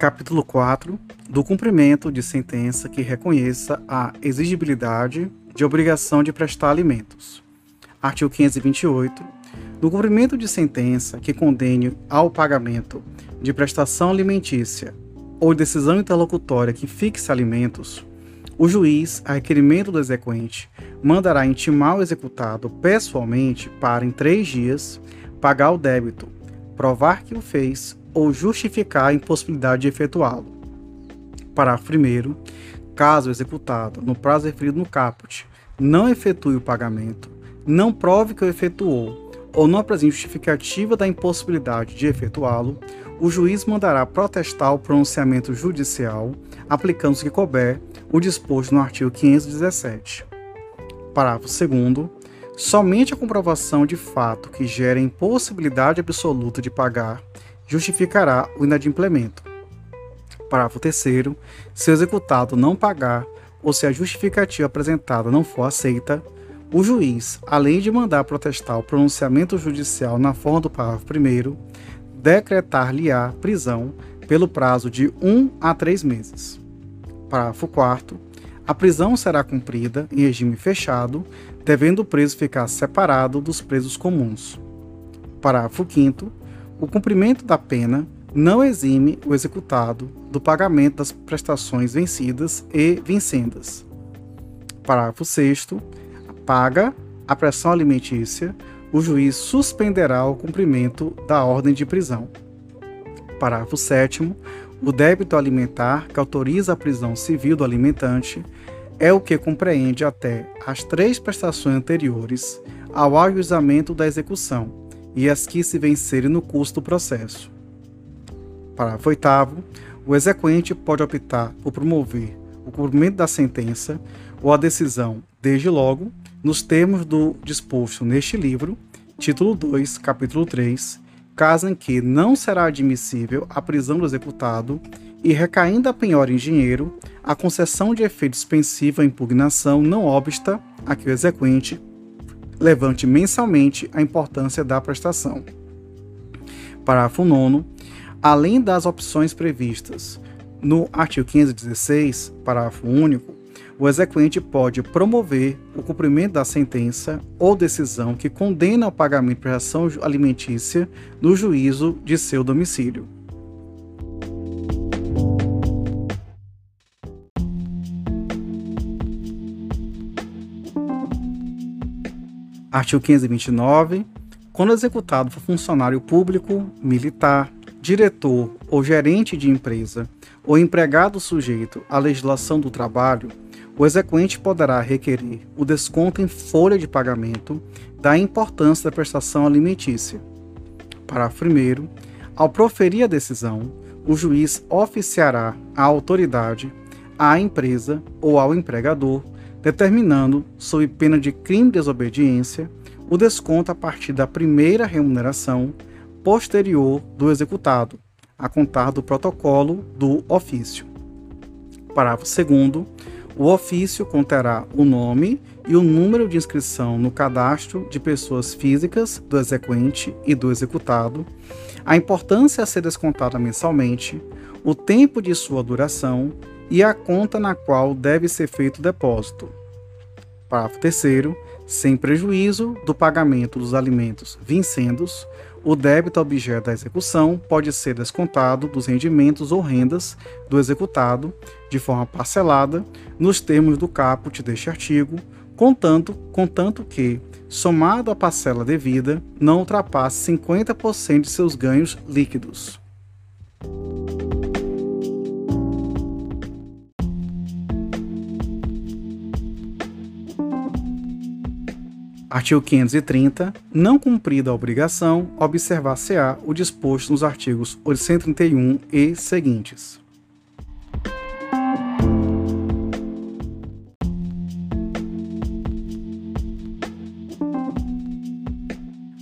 Capítulo 4 do cumprimento de sentença que reconheça a exigibilidade de obrigação de prestar alimentos. Artigo 528. Do cumprimento de sentença que condene ao pagamento de prestação alimentícia ou decisão interlocutória que fixe alimentos, o juiz, a requerimento do exequente, mandará intimar o executado pessoalmente para, em três dias, pagar o débito, provar que o fez ou justificar a impossibilidade de efetuá-lo. Parágrafo 1. Caso o executado, no prazo referido no caput, não efetue o pagamento, não prove que o efetuou ou não apresente justificativa da impossibilidade de efetuá-lo, o juiz mandará protestar o pronunciamento judicial, aplicando-se que couber o disposto no artigo 517. Parágrafo 2 Somente a comprovação de fato que gera impossibilidade absoluta de pagar justificará o inadimplemento. Parágrafo 3 Se o executado não pagar ou se a justificativa apresentada não for aceita, o juiz, além de mandar protestar o pronunciamento judicial na forma do parágrafo 1 decretar-lhe-á prisão pelo prazo de 1 a 3 meses. Parágrafo 4 A prisão será cumprida em regime fechado, devendo o preso ficar separado dos presos comuns. Parágrafo 5 O cumprimento da pena não exime o executado do pagamento das prestações vencidas e vincendas. Parágrafo 6 Paga a pressão alimentícia o juiz suspenderá o cumprimento da ordem de prisão. Parágrafo 7. O débito alimentar que autoriza a prisão civil do alimentante é o que compreende até as três prestações anteriores ao ajuizamento da execução e as que se vencerem no curso do processo. Parágrafo 8. O exequente pode optar por promover o cumprimento da sentença ou a decisão, desde logo, nos termos do disposto neste livro, título 2, capítulo 3, caso em que não será admissível a prisão do executado e recaindo a penhora em dinheiro, a concessão de efeito suspensivo à impugnação não obsta a que o exequente levante mensalmente a importância da prestação. Parágrafo 9. Além das opções previstas no artigo 516, parágrafo único, o exequente pode promover o cumprimento da sentença ou decisão que condena ao pagamento de prestação alimentícia no juízo de seu domicílio. Artigo 529. Quando executado for funcionário público, militar, diretor ou gerente de empresa ou empregado sujeito à legislação do trabalho, o exequente poderá requerer o desconto em folha de pagamento da importância da prestação alimentícia. Parágrafo 1. Ao proferir a decisão, o juiz oficiará à autoridade, à empresa ou ao empregador, determinando, sob pena de crime de desobediência, o desconto a partir da primeira remuneração posterior do executado, a contar do protocolo do ofício. Parágrafo 2. O ofício conterá o nome e o número de inscrição no cadastro de pessoas físicas do exequente e do executado, a importância a ser descontada mensalmente, o tempo de sua duração e a conta na qual deve ser feito o depósito. Parágrafo 3 sem prejuízo do pagamento dos alimentos vincendos, o débito objeto da execução pode ser descontado dos rendimentos ou rendas do executado de forma parcelada nos termos do caput deste artigo, contanto, contanto que, somado à parcela devida, não ultrapasse 50% de seus ganhos líquidos. Artigo 530. Não cumprida a obrigação, observar-se-á o disposto nos artigos 831 e seguintes.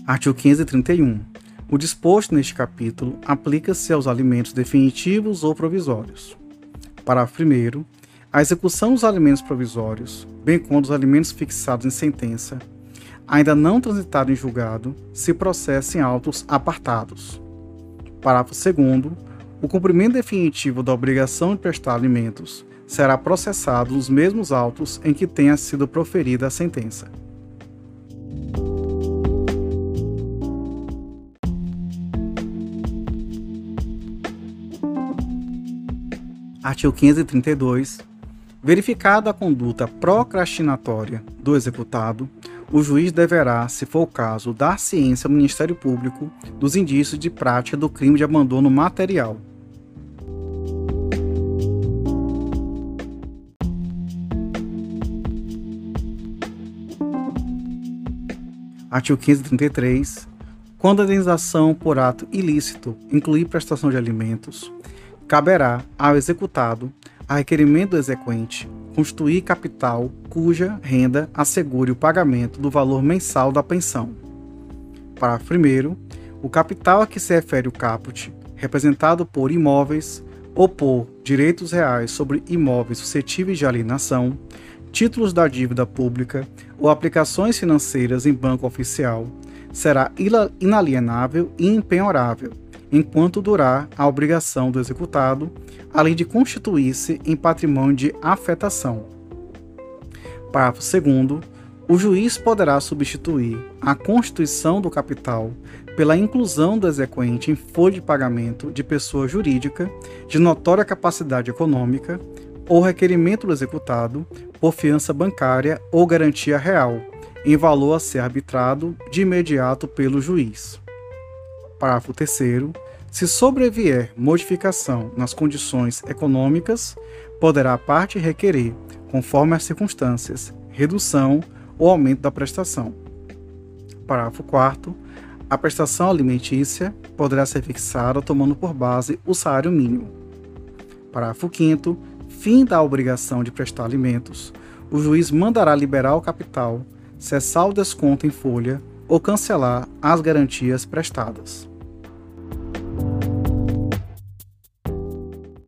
Artigo 531. O disposto neste capítulo aplica-se aos alimentos definitivos ou provisórios. Parágrafo 1. A execução dos alimentos provisórios, bem como dos alimentos fixados em sentença, ainda não transitado em julgado, se processa em autos apartados. Parágrafo 2 o cumprimento definitivo da obrigação de prestar alimentos será processado nos mesmos autos em que tenha sido proferida a sentença. Artigo 532. Verificada a conduta procrastinatória do executado, o juiz deverá, se for o caso, dar ciência ao Ministério Público dos indícios de prática do crime de abandono material. Artigo 533. Quando a indenização por ato ilícito incluir prestação de alimentos, caberá ao executado, a requerimento do exequente, constituir capital cuja renda assegure o pagamento do valor mensal da pensão. Parágrafo 1. O capital a que se refere o caput, representado por imóveis ou por direitos reais sobre imóveis suscetíveis de alienação, títulos da dívida pública ou aplicações financeiras em banco oficial, será inalienável e impenhorável enquanto durar a obrigação do executado, além de constituir-se em patrimônio de afetação. Parágrafo 2. O juiz poderá substituir a constituição do capital pela inclusão do exequente em folha de pagamento de pessoa jurídica de notória capacidade econômica ou requerimento do executado por fiança bancária ou garantia real, em valor a ser arbitrado de imediato pelo juiz. Parágrafo 3. Se sobrevier modificação nas condições econômicas, poderá a parte requerer, conforme as circunstâncias, redução ou aumento da prestação. Parágrafo 4. A prestação alimentícia poderá ser fixada tomando por base o salário mínimo. Parágrafo 5. Fim da obrigação de prestar alimentos. O juiz mandará liberar o capital, cessar o desconto em folha ou cancelar as garantias prestadas.